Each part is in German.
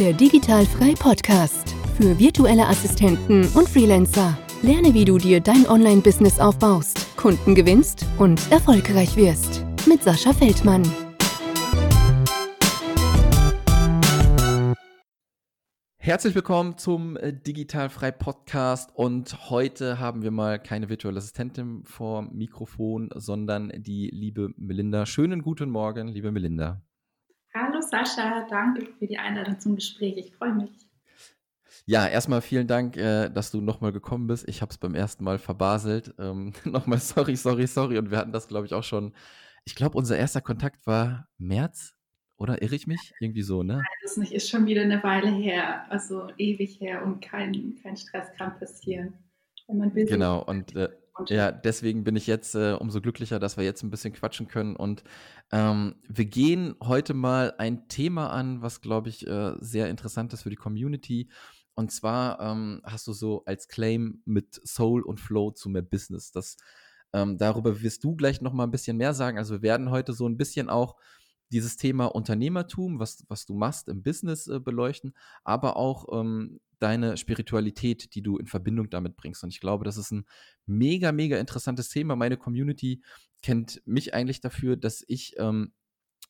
Der Digitalfrei Podcast für virtuelle Assistenten und Freelancer. Lerne, wie du dir dein Online-Business aufbaust, Kunden gewinnst und erfolgreich wirst. Mit Sascha Feldmann. Herzlich willkommen zum äh, Digitalfrei Podcast und heute haben wir mal keine virtuelle Assistentin vor Mikrofon, sondern die liebe Melinda. Schönen guten Morgen, liebe Melinda. Sascha, danke für die Einladung zum Gespräch. Ich freue mich. Ja, erstmal vielen Dank, äh, dass du nochmal gekommen bist. Ich habe es beim ersten Mal verbaselt. Ähm, nochmal sorry, sorry, sorry. Und wir hatten das, glaube ich, auch schon. Ich glaube, unser erster Kontakt war März oder irre ich mich? Irgendwie so, ne? Nein, das nicht, ist schon wieder eine Weile her, also ewig her und kein, kein Stress kann passieren. Wenn man will. Genau, und äh, ja, deswegen bin ich jetzt äh, umso glücklicher, dass wir jetzt ein bisschen quatschen können. Und ähm, wir gehen heute mal ein Thema an, was, glaube ich, äh, sehr interessant ist für die Community. Und zwar ähm, hast du so als Claim mit Soul und Flow zu mehr Business. Das, ähm, darüber wirst du gleich noch mal ein bisschen mehr sagen. Also wir werden heute so ein bisschen auch dieses Thema Unternehmertum, was, was du machst im Business äh, beleuchten, aber auch ähm, deine Spiritualität, die du in Verbindung damit bringst. Und ich glaube, das ist ein mega, mega interessantes Thema. Meine Community kennt mich eigentlich dafür, dass ich ähm,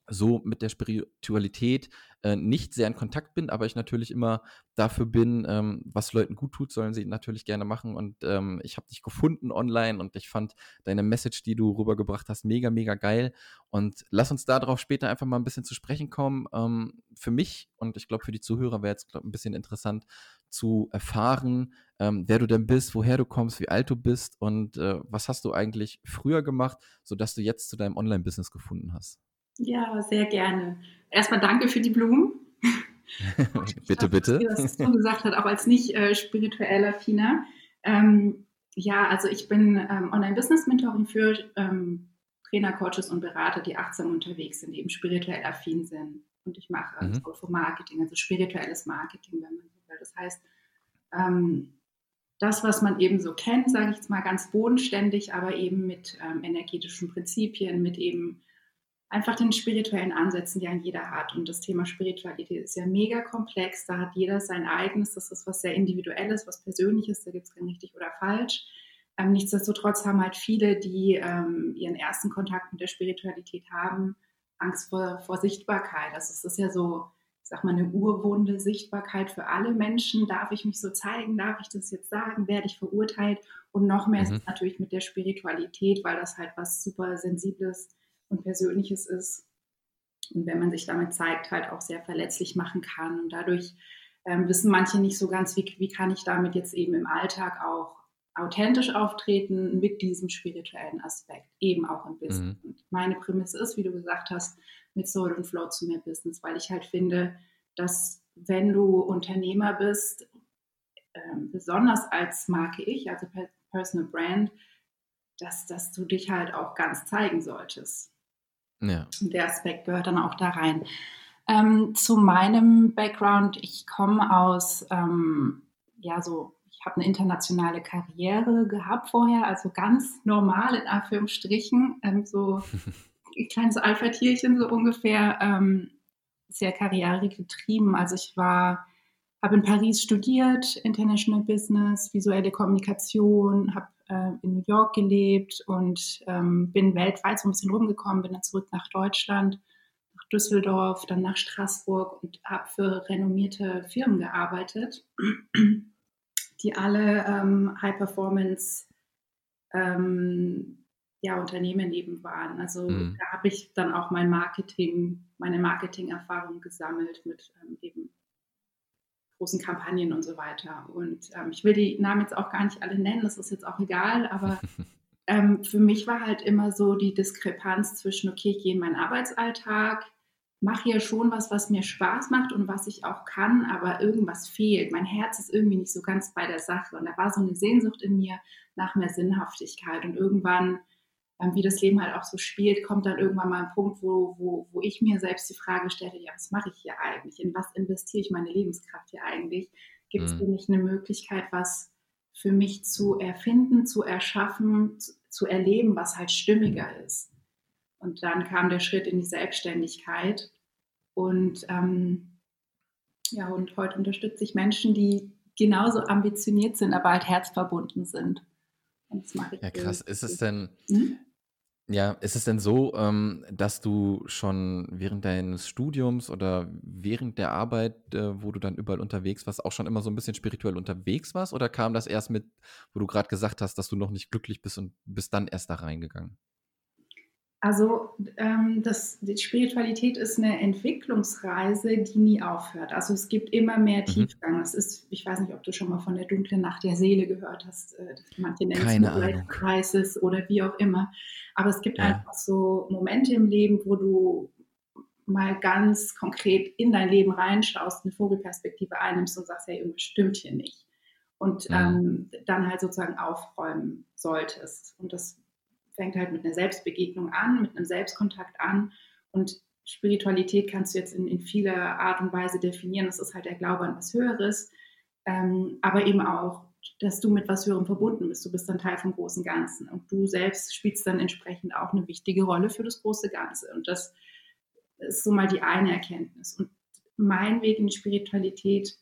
so mit der Spiritualität äh, nicht sehr in Kontakt bin, aber ich natürlich immer dafür bin, ähm, was Leuten gut tut, sollen sie natürlich gerne machen. Und ähm, ich habe dich gefunden online und ich fand deine Message, die du rübergebracht hast, mega, mega geil. Und lass uns darauf später einfach mal ein bisschen zu sprechen kommen. Ähm, für mich und ich glaube für die Zuhörer wäre jetzt glaub, ein bisschen interessant zu erfahren, ähm, wer du denn bist, woher du kommst, wie alt du bist und äh, was hast du eigentlich früher gemacht, sodass du jetzt zu deinem Online-Business gefunden hast. Ja, sehr gerne. Erstmal danke für die Blumen. bitte, bitte. Was du gesagt hast, auch als nicht äh, spirituell affiner. Ähm, ja, also ich bin ähm, Online-Business-Mentorin für ähm, Trainer, Coaches und Berater, die achtsam unterwegs sind, die eben spirituell affin sind. Und ich mache mhm. also Marketing, also spirituelles Marketing, wenn man so will. Das heißt, ähm, das, was man eben so kennt, sage ich jetzt mal ganz bodenständig, aber eben mit ähm, energetischen Prinzipien, mit eben einfach den spirituellen Ansätzen, die ein jeder hat. Und das Thema Spiritualität ist ja mega komplex. Da hat jeder sein eigenes. Das ist was sehr Individuelles, was Persönliches. Da gibt es kein richtig oder falsch. Ähm, nichtsdestotrotz haben halt viele, die ähm, ihren ersten Kontakt mit der Spiritualität haben, Angst vor, vor Sichtbarkeit. Also es ist ja so, ich sag mal, eine Urwunde Sichtbarkeit für alle Menschen. Darf ich mich so zeigen? Darf ich das jetzt sagen? Werde ich verurteilt? Und noch mehr mhm. ist es natürlich mit der Spiritualität, weil das halt was super Sensibles ist und Persönliches ist. Und wenn man sich damit zeigt, halt auch sehr verletzlich machen kann. Und dadurch ähm, wissen manche nicht so ganz, wie, wie kann ich damit jetzt eben im Alltag auch authentisch auftreten mit diesem spirituellen Aspekt, eben auch im Business. Mhm. Und meine Prämisse ist, wie du gesagt hast, mit Soul und Flow zu mehr Business, weil ich halt finde, dass wenn du Unternehmer bist, ähm, besonders als Marke ich, also Personal Brand, dass, dass du dich halt auch ganz zeigen solltest. Ja. Der Aspekt gehört dann auch da rein. Ähm, zu meinem Background, ich komme aus, ähm, ja, so, ich habe eine internationale Karriere gehabt vorher, also ganz normal in Anführungsstrichen, ähm, so ein kleines Alpha-Tierchen so ungefähr, ähm, sehr Karriere getrieben. Also ich war, habe in Paris studiert, International Business, visuelle Kommunikation, habe äh, in New York gelebt und ähm, bin weltweit so ein bisschen rumgekommen, bin dann zurück nach Deutschland, nach Düsseldorf, dann nach Straßburg und habe für renommierte Firmen gearbeitet, die alle ähm, High Performance ähm, ja, Unternehmen eben waren. Also mhm. da habe ich dann auch mein Marketing, meine Marketing-Erfahrung gesammelt mit ähm, eben großen Kampagnen und so weiter. Und ähm, ich will die Namen jetzt auch gar nicht alle nennen, das ist jetzt auch egal, aber ähm, für mich war halt immer so die Diskrepanz zwischen, okay, ich gehe in meinen Arbeitsalltag, mache hier schon was, was mir Spaß macht und was ich auch kann, aber irgendwas fehlt. Mein Herz ist irgendwie nicht so ganz bei der Sache. Und da war so eine Sehnsucht in mir nach mehr Sinnhaftigkeit. Und irgendwann wie das Leben halt auch so spielt, kommt dann irgendwann mal ein Punkt, wo, wo, wo ich mir selbst die Frage stelle, ja, was mache ich hier eigentlich? In was investiere ich meine Lebenskraft hier eigentlich? Gibt es mhm. nicht eine Möglichkeit, was für mich zu erfinden, zu erschaffen, zu, zu erleben, was halt stimmiger ist? Und dann kam der Schritt in die Selbstständigkeit. Und ähm, Ja, und heute unterstütze ich Menschen, die genauso ambitioniert sind, aber halt herzverbunden sind. Ja, krass. Ist es denn, hm? Ja, ist es denn so, ähm, dass du schon während deines Studiums oder während der Arbeit, äh, wo du dann überall unterwegs warst, auch schon immer so ein bisschen spirituell unterwegs warst? Oder kam das erst mit, wo du gerade gesagt hast, dass du noch nicht glücklich bist und bist dann erst da reingegangen? Also ähm, das, die Spiritualität ist eine Entwicklungsreise, die nie aufhört. Also es gibt immer mehr mhm. Tiefgang. Es ist, ich weiß nicht, ob du schon mal von der dunklen Nacht der Seele gehört hast. Äh, manche nennen es Life Crisis oder wie auch immer. Aber es gibt ja. einfach so Momente im Leben, wo du mal ganz konkret in dein Leben reinschaust, eine Vogelperspektive einnimmst und sagst, hey, irgendwas stimmt hier nicht. Und mhm. ähm, dann halt sozusagen aufräumen solltest. Und das fängt halt mit einer Selbstbegegnung an, mit einem Selbstkontakt an. Und Spiritualität kannst du jetzt in, in vieler Art und Weise definieren. Das ist halt der Glaube an was Höheres, ähm, aber eben auch, dass du mit was Höherem verbunden bist. Du bist dann Teil vom großen Ganzen und du selbst spielst dann entsprechend auch eine wichtige Rolle für das große Ganze. Und das ist so mal die eine Erkenntnis. Und mein Weg in die Spiritualität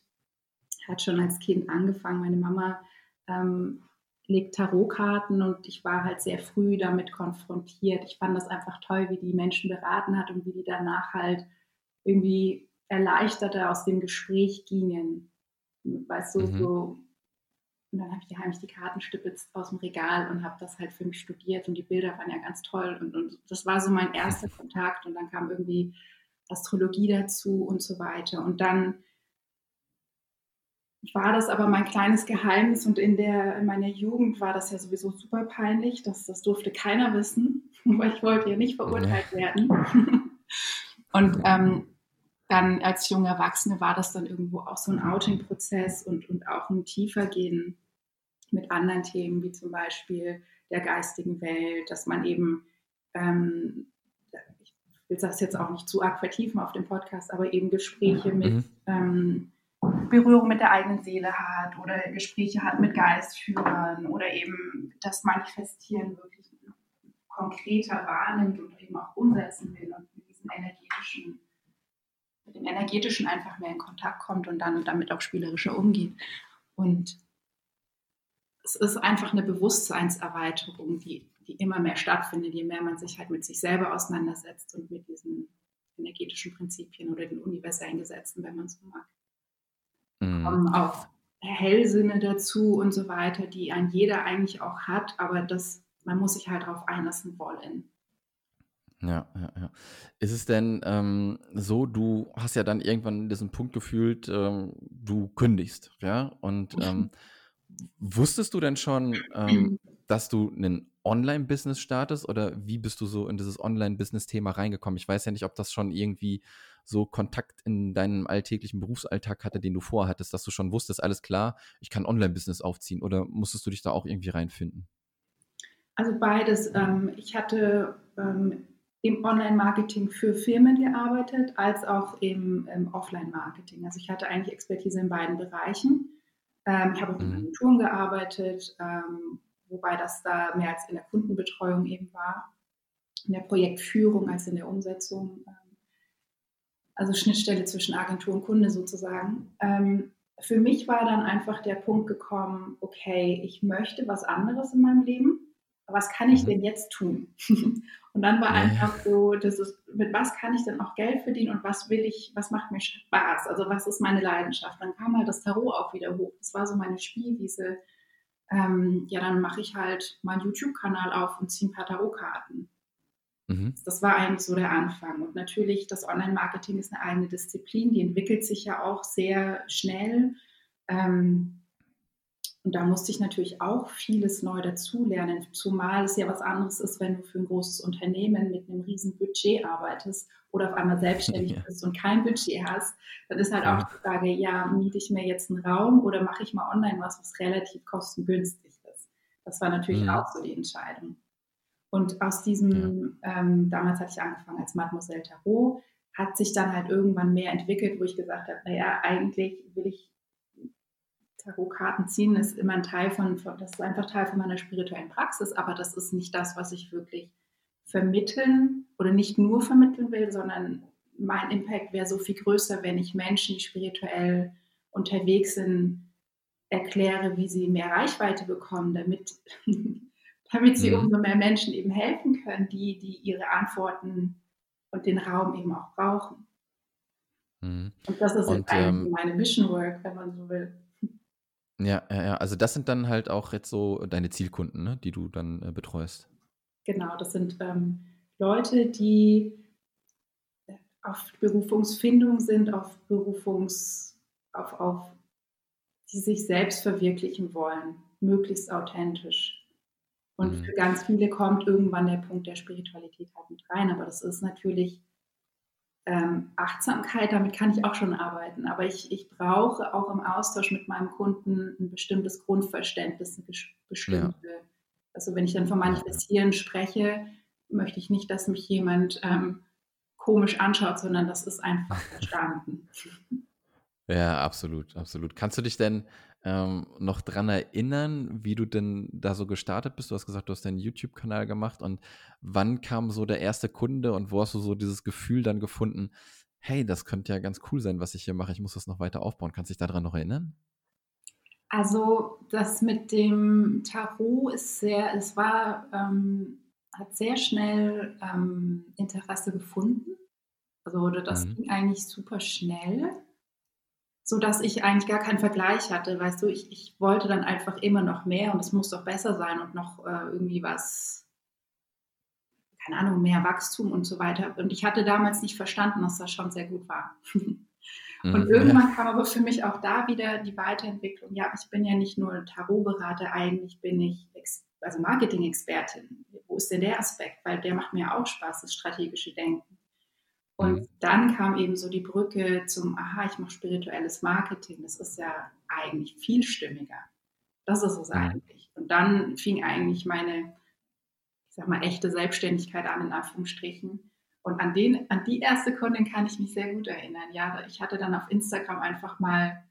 hat schon als Kind angefangen. Meine Mama ähm, legt Tarotkarten und ich war halt sehr früh damit konfrontiert. Ich fand das einfach toll, wie die Menschen beraten hat und wie die danach halt irgendwie erleichterter aus dem Gespräch gingen. Weißt du, mhm. so. Und dann habe ich heimlich die Karten stipitzt aus dem Regal und habe das halt für mich studiert und die Bilder waren ja ganz toll und, und das war so mein erster Kontakt und dann kam irgendwie Astrologie dazu und so weiter. Und dann war das aber mein kleines Geheimnis und in, der, in meiner Jugend war das ja sowieso super peinlich. Das, das durfte keiner wissen, weil ich wollte ja nicht verurteilt werden. und ähm, dann als junge Erwachsene war das dann irgendwo auch so ein Outing-Prozess und, und auch ein Tiefergehen mit anderen Themen, wie zum Beispiel der geistigen Welt, dass man eben, ähm, ich will das jetzt auch nicht zu arg vertiefen auf dem Podcast, aber eben Gespräche mit mhm. ähm, Berührung mit der eigenen Seele hat oder Gespräche hat mit Geistführern oder eben das Manifestieren wirklich konkreter wahrnimmt und eben auch umsetzen will und mit diesem energetischen, mit dem energetischen einfach mehr in Kontakt kommt und dann damit auch spielerischer umgeht. Und es ist einfach eine Bewusstseinserweiterung, die, die immer mehr stattfindet, je mehr man sich halt mit sich selber auseinandersetzt und mit diesen energetischen Prinzipien oder den universellen Gesetzen, wenn man so mag mhm. kommen auch Hellsinne dazu und so weiter, die ein jeder eigentlich auch hat, aber das, man muss sich halt darauf einlassen wollen. Ja, ja, ja. Ist es denn ähm, so, du hast ja dann irgendwann diesen Punkt gefühlt, ähm, du kündigst, ja? Und ähm, wusstest du denn schon, ähm, dass du einen Online-Business startest oder wie bist du so in dieses Online-Business-Thema reingekommen? Ich weiß ja nicht, ob das schon irgendwie so Kontakt in deinem alltäglichen Berufsalltag hatte, den du vorhattest, dass du schon wusstest, alles klar, ich kann Online-Business aufziehen oder musstest du dich da auch irgendwie reinfinden? Also beides. Ähm, ich hatte ähm, im Online-Marketing für Firmen gearbeitet, als auch im, Offline-Marketing. Also ich hatte eigentlich Expertise in beiden Bereichen. Ähm, ich habe auch in mhm. Agenturen gearbeitet, wobei das da mehr als in der Kundenbetreuung eben war, in der Projektführung als in der Umsetzung also Schnittstelle zwischen Agentur und Kunde sozusagen. Ähm, für mich war dann einfach der Punkt gekommen, okay, ich möchte was anderes in meinem Leben. Was kann ich mhm. denn jetzt tun? und dann war einfach so, das ist, mit was kann ich denn auch Geld verdienen und was will ich, was macht mir Spaß? Also was ist meine Leidenschaft? Dann kam halt das Tarot auch wieder hoch. Das war so meine Spielwiese. Ähm, ja, dann mache ich halt meinen YouTube-Kanal auf und ziehe ein paar Tarotkarten. Mhm. Das war eigentlich so der Anfang. Und natürlich, das Online-Marketing ist eine eigene Disziplin, die entwickelt sich ja auch sehr schnell. Ähm, und da musste ich natürlich auch vieles neu dazulernen, zumal es ja was anderes ist, wenn du für ein großes Unternehmen mit einem riesen Budget arbeitest oder auf einmal selbstständig ja. bist und kein Budget hast. Dann ist halt ja. auch die Frage, ja, miete ich mir jetzt einen Raum oder mache ich mal online was, was relativ kostengünstig ist. Das war natürlich mhm. auch so die Entscheidung. Und aus diesem, ja. ähm, damals hatte ich angefangen als Mademoiselle Tarot, hat sich dann halt irgendwann mehr entwickelt, wo ich gesagt habe, naja, eigentlich will ich Tarotkarten ziehen, ist immer ein Teil von, von, das ist einfach Teil von meiner spirituellen Praxis, aber das ist nicht das, was ich wirklich vermitteln oder nicht nur vermitteln will, sondern mein Impact wäre so viel größer, wenn ich Menschen, die spirituell unterwegs sind, erkläre, wie sie mehr Reichweite bekommen, damit, damit sie mhm. umso mehr Menschen eben helfen können, die, die ihre Antworten und den Raum eben auch brauchen. Mhm. Und das ist und, eigentlich ähm, meine Mission Work, wenn man so will. Ja, ja, also das sind dann halt auch jetzt so deine Zielkunden, ne, die du dann äh, betreust. Genau, das sind ähm, Leute, die auf Berufungsfindung sind, auf Berufungs, auf, auf, die sich selbst verwirklichen wollen, möglichst authentisch. Und mhm. für ganz viele kommt irgendwann der Punkt der Spiritualität halt mit rein. Aber das ist natürlich ähm, Achtsamkeit, damit kann ich auch schon arbeiten. Aber ich, ich brauche auch im Austausch mit meinem Kunden ein bestimmtes Grundverständnis, eine bestimmte. Ja. Also wenn ich dann von Manifestieren spreche, möchte ich nicht, dass mich jemand ähm, komisch anschaut, sondern das ist einfach verstanden. Ja, absolut, absolut. Kannst du dich denn ähm, noch dran erinnern, wie du denn da so gestartet bist? Du hast gesagt, du hast deinen YouTube-Kanal gemacht und wann kam so der erste Kunde und wo hast du so dieses Gefühl dann gefunden, hey, das könnte ja ganz cool sein, was ich hier mache, ich muss das noch weiter aufbauen. Kannst du dich daran noch erinnern? Also das mit dem Tarot ist sehr, es war ähm, hat sehr schnell ähm, Interesse gefunden. Also das mhm. ging eigentlich super schnell, so dass ich eigentlich gar keinen Vergleich hatte. Weißt du, ich, ich wollte dann einfach immer noch mehr und es muss doch besser sein und noch äh, irgendwie was, keine Ahnung, mehr Wachstum und so weiter. Und ich hatte damals nicht verstanden, dass das schon sehr gut war. Und mhm, irgendwann kam aber für mich auch da wieder die Weiterentwicklung. Ja, ich bin ja nicht nur Tarotberater, eigentlich bin ich also Marketing-Expertin. Wo ist denn der Aspekt? Weil der macht mir auch Spaß, das strategische Denken. Und mhm. dann kam eben so die Brücke zum, aha, ich mache spirituelles Marketing. Das ist ja eigentlich viel stimmiger. Das ist es mhm. eigentlich. Und dann fing eigentlich meine, ich sag mal, echte Selbstständigkeit an, in Anführungsstrichen. Und an, den, an die erste Kundin kann ich mich sehr gut erinnern. Ja, ich hatte dann auf Instagram einfach mal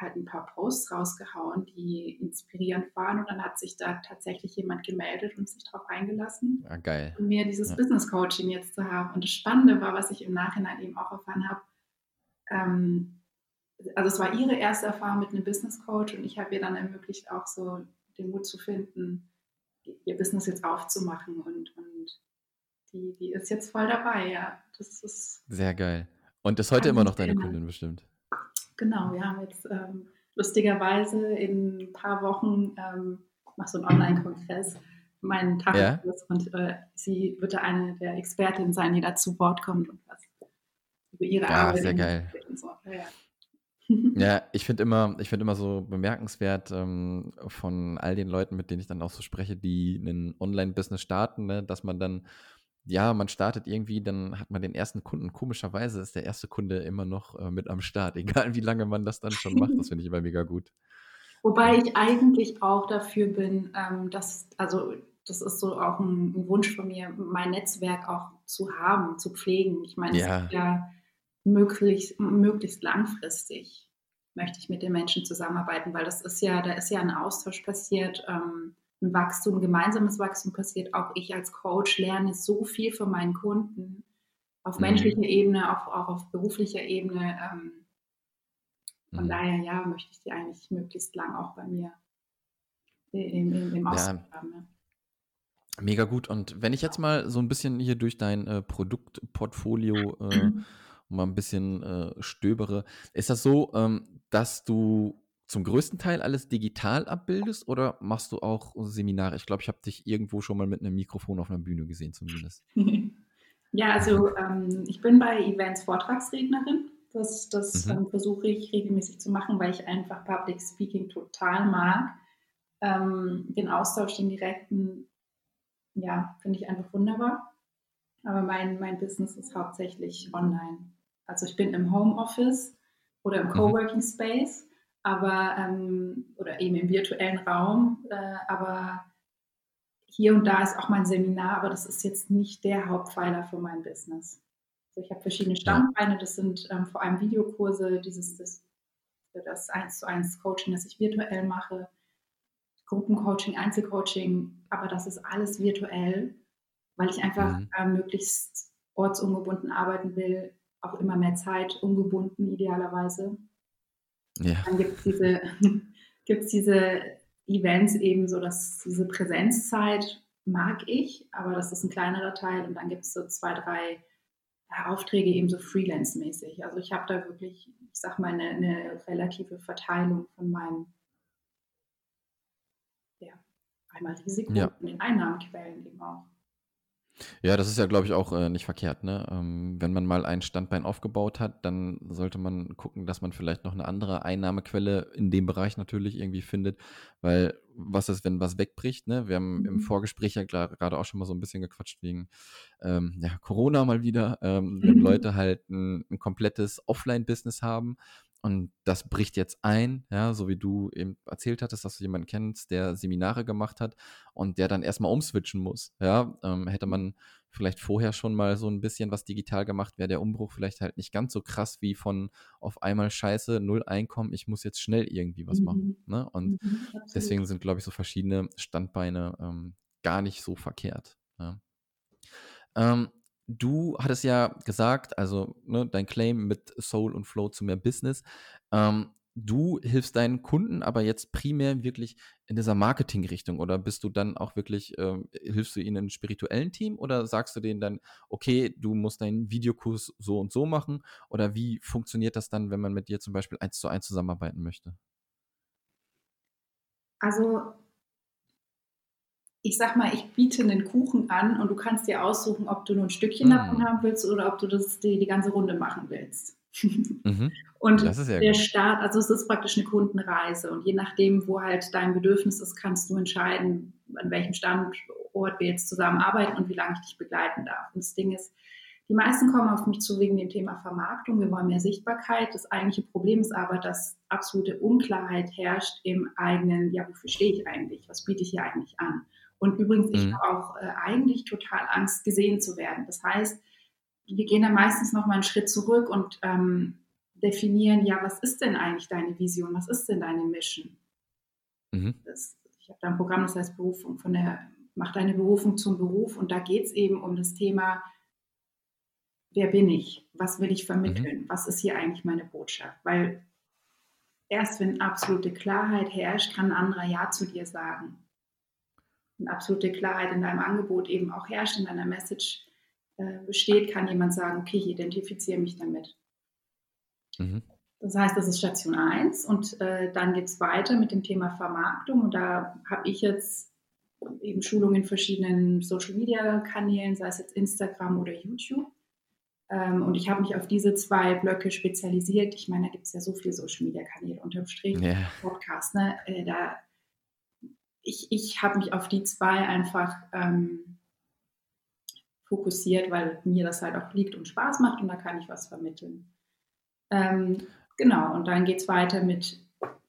halt ein paar Posts rausgehauen, die inspirierend waren. Und dann hat sich da tatsächlich jemand gemeldet und sich darauf eingelassen, ja, geil. um mir dieses ja. Business Coaching jetzt zu haben. Und das Spannende war, was ich im Nachhinein eben auch erfahren habe, ähm, also es war ihre erste Erfahrung mit einem Business Coach und ich habe ihr dann ermöglicht, auch so den Mut zu finden, ihr Business jetzt aufzumachen und, und die, die ist jetzt voll dabei, ja. Das ist sehr geil. Und ist heute immer noch deine Kundin bestimmt. Genau, wir haben jetzt ähm, lustigerweise in ein paar Wochen ähm, mache so einen Online-Kongress, meinen Tag ja. und äh, sie wird da eine der Expertinnen sein, die da zu Wort kommt und was über ihre ja, Arbeit. Sehr geil. So. Ja, ja, ich finde immer, ich immer so bemerkenswert ähm, von all den Leuten, mit denen ich dann auch so spreche, die ein Online-Business starten, ne, dass man dann ja, man startet irgendwie, dann hat man den ersten Kunden. Komischerweise ist der erste Kunde immer noch äh, mit am Start, egal wie lange man das dann schon macht. Das finde ich immer mega gut. Wobei ich eigentlich auch dafür bin, ähm, dass, also das ist so auch ein, ein, Wunsch von mir, mein Netzwerk auch zu haben, zu pflegen. Ich meine, ja. ja möglichst, möglichst langfristig möchte ich mit den Menschen zusammenarbeiten, weil das ist ja, da ist ja ein Austausch passiert. Ähm, ein Wachstum, ein gemeinsames Wachstum passiert. Auch ich als Coach lerne so viel von meinen Kunden auf mhm. menschlicher Ebene, auch, auch auf beruflicher Ebene. Ähm, von mhm. daher, ja, möchte ich die eigentlich möglichst lang auch bei mir im, im, im Austausch ja. haben. Ne? Mega gut. Und wenn ich jetzt mal so ein bisschen hier durch dein äh, Produktportfolio äh, mal ein bisschen äh, stöbere, ist das so, ähm, dass du zum größten Teil alles digital abbildest oder machst du auch Seminare? Ich glaube, ich habe dich irgendwo schon mal mit einem Mikrofon auf einer Bühne gesehen, zumindest. ja, also ähm, ich bin bei Events Vortragsrednerin. Das, das mhm. ähm, versuche ich regelmäßig zu machen, weil ich einfach Public Speaking total mag. Ähm, den Austausch, den direkten, ja, finde ich einfach wunderbar. Aber mein, mein Business ist hauptsächlich online. Also ich bin im Homeoffice oder im mhm. Coworking Space aber ähm, oder eben im virtuellen Raum, äh, aber hier und da ist auch mein Seminar, aber das ist jetzt nicht der Hauptpfeiler für mein Business. Also ich habe verschiedene Standbeine, das sind ähm, vor allem Videokurse, dieses das, das 1 zu 1 Coaching, das ich virtuell mache, Gruppencoaching, Einzelcoaching, aber das ist alles virtuell, weil ich einfach mhm. äh, möglichst ortsungebunden arbeiten will, auch immer mehr Zeit ungebunden idealerweise. Ja. Dann gibt es diese, gibt's diese Events eben so, dass diese Präsenzzeit mag ich, aber das ist ein kleinerer Teil und dann gibt es so zwei, drei Aufträge eben so freelance-mäßig. Also ich habe da wirklich, ich sag mal, eine, eine relative Verteilung von meinem ja, einmal Risiko Ja. und den Einnahmenquellen eben auch. Ja, das ist ja, glaube ich, auch äh, nicht verkehrt. Ne? Ähm, wenn man mal ein Standbein aufgebaut hat, dann sollte man gucken, dass man vielleicht noch eine andere Einnahmequelle in dem Bereich natürlich irgendwie findet. Weil was ist, wenn was wegbricht? Ne? Wir haben im Mhm. Vorgespräch ja gerade auch schon mal so ein bisschen gequatscht wegen ähm, ja, Corona mal wieder. Ähm, wenn Mhm. Leute halt ein, ein komplettes Offline-Business haben und das bricht jetzt ein, ja, so wie du eben erzählt hattest, dass du jemanden kennst, der Seminare gemacht hat und der dann erstmal umswitchen muss. Ja, ähm, hätte man vielleicht vorher schon mal so ein bisschen was digital gemacht, wäre der Umbruch vielleicht halt nicht ganz so krass wie von auf einmal Scheiße, null Einkommen, ich muss jetzt schnell irgendwie was machen. Mhm. Ne? Und Mhm, deswegen sind, glaube ich, so verschiedene Standbeine ähm, gar nicht so verkehrt. Ja. Ähm, du hattest ja gesagt, also ne, dein Claim mit Soul und Flow zu mehr Business. Ähm, du hilfst deinen Kunden aber jetzt primär wirklich in dieser Marketing-Richtung oder bist du dann auch wirklich, ähm, hilfst du ihnen im spirituellen Team oder sagst du denen dann, okay, du musst deinen Videokurs so und so machen oder wie funktioniert das dann, wenn man mit dir zum Beispiel eins zu eins zusammenarbeiten möchte? Also ich sag mal, ich biete einen Kuchen an und du kannst dir aussuchen, ob du nur ein Stückchen Mm. davon haben willst oder ob du das die, die ganze Runde machen willst. Mhm. Und der gut. Start, also es ist praktisch eine Kundenreise und je nachdem, wo halt dein Bedürfnis ist, kannst du entscheiden, an welchem Standort wir jetzt zusammenarbeiten und wie lange ich dich begleiten darf. Und das Ding ist, die meisten kommen auf mich zu wegen dem Thema Vermarktung. Wir wollen mehr Sichtbarkeit. Das eigentliche Problem ist aber, dass absolute Unklarheit herrscht im eigenen, ja, wofür stehe ich eigentlich? Was biete ich hier eigentlich an? Und übrigens, ich Mhm. habe auch äh, eigentlich total Angst, gesehen zu werden. Das heißt, wir gehen dann meistens noch mal einen Schritt zurück und ähm, definieren, ja, was ist denn eigentlich deine Vision? Was ist denn deine Mission? Mhm. Das, ich habe da ein Programm, das heißt Berufung, von der Mach deine Berufung zum Beruf und da geht es eben um das Thema, wer bin ich? Was will ich vermitteln? Was ist hier eigentlich meine Botschaft? Weil erst wenn absolute Klarheit herrscht, kann ein anderer Ja zu dir sagen. Wenn absolute Klarheit in deinem Angebot eben auch herrscht, in deiner Message äh, besteht, kann jemand sagen, okay, ich identifiziere mich damit. Mhm. Das heißt, das ist Station 1 und äh, dann geht es weiter mit dem Thema Vermarktung und da habe ich jetzt eben Schulungen in verschiedenen Social-Media-Kanälen, sei es jetzt Instagram oder YouTube. Ähm, und ich habe mich auf diese zwei Blöcke spezialisiert. Ich meine, da gibt es ja so viele Social-Media-Kanäle unterm Strich, Ja. Podcast. Ne? Äh, da, ich ich habe mich auf die zwei einfach ähm, fokussiert, weil mir das halt auch liegt und Spaß macht und da kann ich was vermitteln. Ähm, genau, und dann geht es weiter mit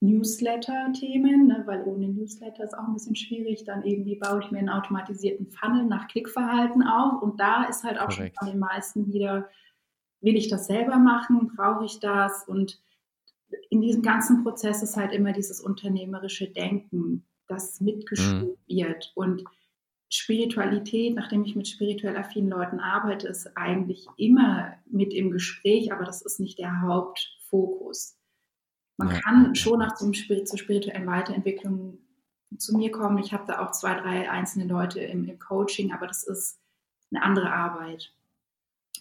Newsletter-Themen, ne, weil ohne Newsletter ist auch ein bisschen schwierig. Dann eben, wie baue ich mir einen automatisierten Funnel nach Klickverhalten auf? Und da ist halt auch Korrekt. schon von den meisten wieder, will ich das selber machen? Brauche ich das? Und in diesem ganzen Prozess ist halt immer dieses unternehmerische Denken, das mitgeschult wird. Und Spiritualität, nachdem ich mit spirituell affinen Leuten arbeite, ist eigentlich immer mit im Gespräch, aber das ist nicht der Hauptfokus. Man Ja, kann schon nach zum zur spirituellen Weiterentwicklung zu mir kommen. Ich habe da auch zwei, drei einzelne Leute im, im Coaching, aber das ist eine andere Arbeit.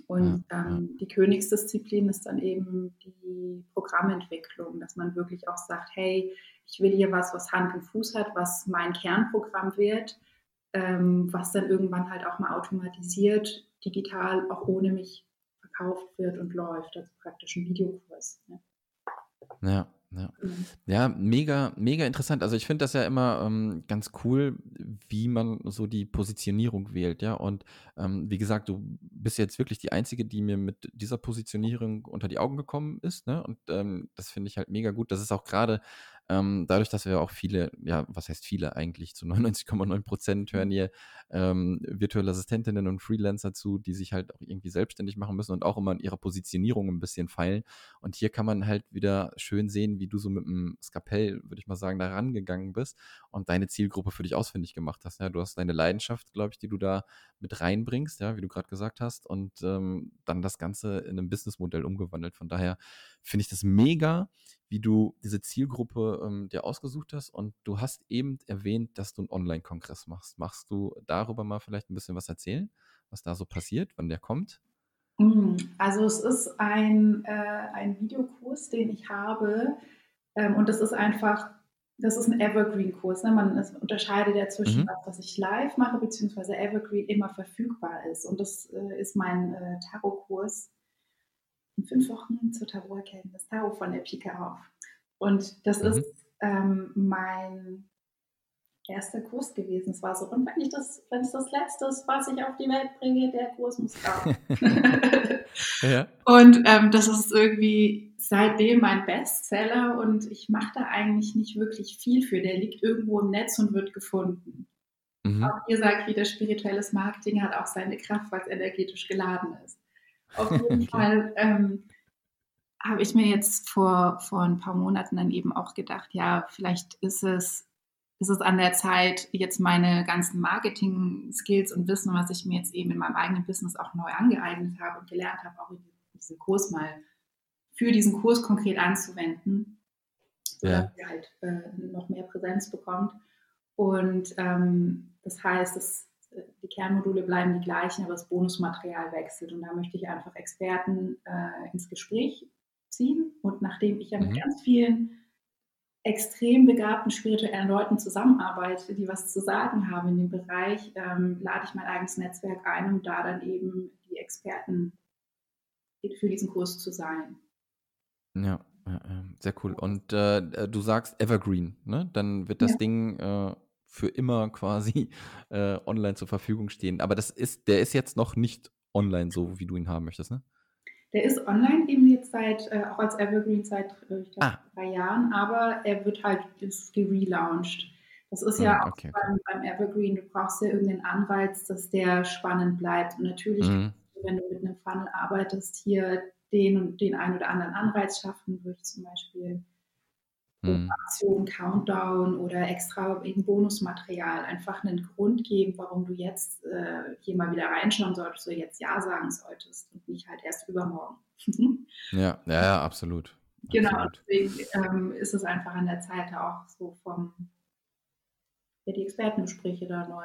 Und ähm, die Königsdisziplin ist dann eben die Programmentwicklung, dass man wirklich auch sagt, hey, ich will hier was, was Hand und Fuß hat, was mein Kernprogramm wird, ähm, was dann irgendwann halt auch mal automatisiert, digital, auch ohne mich verkauft wird und läuft, also praktisch ein Videokurs. Ne? Ja, ja. Mhm. Ja, mega, mega interessant. Also ich finde das ja immer ähm, ganz cool, wie man so die Positionierung wählt, ja. Und ähm, wie gesagt, du bist jetzt wirklich die Einzige, die mir mit dieser Positionierung unter die Augen gekommen ist, ne? Und ähm, das finde ich halt mega gut. Das ist auch gerade ähm, dadurch, dass wir auch viele, ja, was heißt viele eigentlich, zu 99,9 Prozent hören hier ähm, virtuelle Assistentinnen und Freelancer zu, die sich halt auch irgendwie selbstständig machen müssen und auch immer in ihrer Positionierung ein bisschen feilen. Und hier kann man halt wieder schön sehen, wie du so mit dem Skapell, würde ich mal sagen, da rangegangen bist und deine Zielgruppe für dich ausfindig gemacht hast. Ja, du hast deine Leidenschaft, glaube ich, die du da mit reinbringst, ja, wie du gerade gesagt hast, und ähm, dann das Ganze in ein Businessmodell umgewandelt. Von daher finde ich das mega, wie du diese Zielgruppe ähm, dir ausgesucht hast. Und du hast eben erwähnt, dass du einen Online-Kongress machst. Machst du darüber mal vielleicht ein bisschen was erzählen, was da so passiert, wann der kommt? Mm, also es ist ein, äh, ein Videokurs, den ich habe. Ähm, und das ist einfach das ist ein Evergreen-Kurs. Ne? Man es unterscheidet ja zwischen mhm. was, was ich live mache, beziehungsweise Evergreen immer verfügbar ist. Und das äh, ist mein äh, Tarot-Kurs in fünf Wochen zur Tarot-Erkenntnis, Tarot von der Pike auf. Und das mhm. ist ähm, mein erster Kurs gewesen. Es war so, und wenn ich das, wenn es das letzte ist, was ich auf die Welt bringe, der Kurs muss raus. ja. Und ähm, das ist irgendwie seitdem mein Bestseller und ich mache da eigentlich nicht wirklich viel für. Der liegt irgendwo im Netz und wird gefunden. Mhm. Auch ihr sagt wieder, spirituelles Marketing hat auch seine Kraft, weil es energetisch geladen ist. Auf jeden okay. Fall ähm, habe ich mir jetzt vor, vor ein paar Monaten dann eben auch gedacht, ja, vielleicht ist es ist es an der Zeit, jetzt meine ganzen Marketing-Skills und Wissen, was ich mir jetzt eben in meinem eigenen Business auch neu angeeignet habe und gelernt habe, auch in diesen Kurs mal für diesen Kurs konkret anzuwenden, sodass ja. er halt äh, noch mehr Präsenz bekommt. Und ähm, das heißt, dass äh, die Kernmodule bleiben die gleichen, aber das Bonusmaterial wechselt. Und da möchte ich einfach Experten äh, ins Gespräch ziehen. Und nachdem ich ja mit mhm. ganz vielen extrem begabten spirituellen Leuten zusammenarbeite, die was zu sagen haben in dem Bereich, ähm, lade ich mein eigenes Netzwerk ein, um da dann eben die Experten für diesen Kurs zu sein. Ja, sehr cool. Und äh, äh, du sagst Evergreen, ne? Dann wird das ja. Ding äh, für immer quasi äh, online zur Verfügung stehen. Aber das ist, der ist jetzt noch nicht online, so wie du ihn haben möchtest, ne? Der ist online eben jetzt seit, äh, auch als Evergreen seit äh, ich glaub, ah. drei Jahren, aber er wird halt gelauncht. Das ist ja hm, okay, auch beim, beim, Evergreen, du brauchst ja irgendeinen Anreiz, dass der spannend bleibt. Und natürlich, mhm. wenn du mit einem Funnel arbeitest, hier den und den einen oder anderen Anreiz schaffen, durch zum Beispiel hm. Aktion, Countdown oder extra eben Bonusmaterial einfach einen Grund geben, warum du jetzt äh, hier mal wieder reinschauen solltest oder jetzt Ja sagen solltest und nicht halt erst übermorgen. ja, ja, ja, absolut. Genau, absolut. deswegen ähm, ist es einfach an der Zeit auch so vom, ja, die Expertengespräche da neu.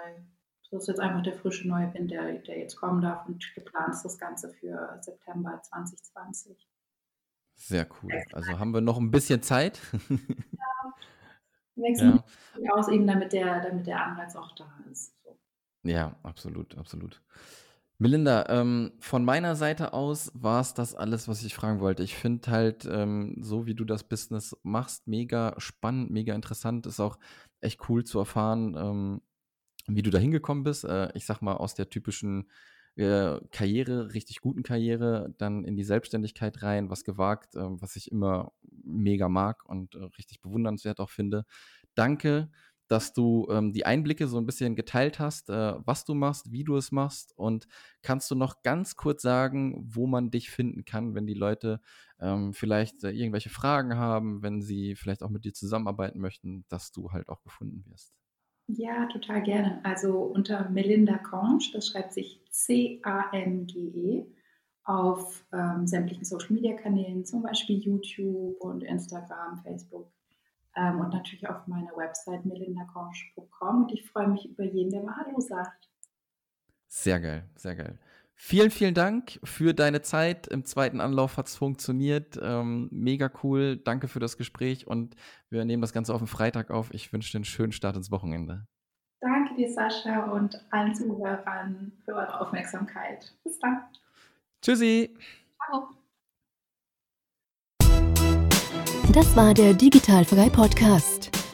Das ist jetzt einfach der frische neue Wind, der, der jetzt kommen darf und geplant ist das Ganze für September 2020. Sehr cool. Also haben wir noch ein bisschen Zeit. Ja. Wechseln ja. aus, eben damit der, damit der Anreiz auch da ist. So. Ja, absolut, absolut. Melinda, ähm, von meiner Seite aus war es das alles, was ich fragen wollte. Ich finde halt, ähm, so wie du das Business machst, mega spannend, mega interessant. Ist auch echt cool zu erfahren, ähm, wie du da hingekommen bist. Äh, ich sag mal, aus der typischen äh, Karriere, richtig guten Karriere, dann in die Selbstständigkeit rein, was gewagt, äh, was ich immer mega mag und äh, richtig bewundernswert auch finde. Danke, dass du ähm, die Einblicke so ein bisschen geteilt hast, äh, was du machst, wie du es machst und kannst du noch ganz kurz sagen, wo man dich finden kann, wenn die Leute ähm, vielleicht äh, irgendwelche Fragen haben, wenn sie vielleicht auch mit dir zusammenarbeiten möchten, dass du halt auch gefunden wirst. Ja, total gerne. Also unter Melinda Conge, das schreibt sich C-A-N-G-E, auf ähm, sämtlichen Social-Media-Kanälen, zum Beispiel YouTube und Instagram, Facebook ähm, und natürlich auf meiner Website melindaconge.com. Und ich freue mich über jeden, der mal Hallo sagt. Sehr geil, sehr geil. Vielen, vielen Dank für deine Zeit. Im zweiten Anlauf hat es funktioniert. Ähm, mega cool. Danke für das Gespräch und wir nehmen das Ganze auf den Freitag auf. Ich wünsche dir einen schönen Start ins Wochenende. Danke dir, Sascha, und allen Zuhörern für eure Aufmerksamkeit. Bis dann. Tschüssi. Ciao. Das war der Digitalfrei Podcast.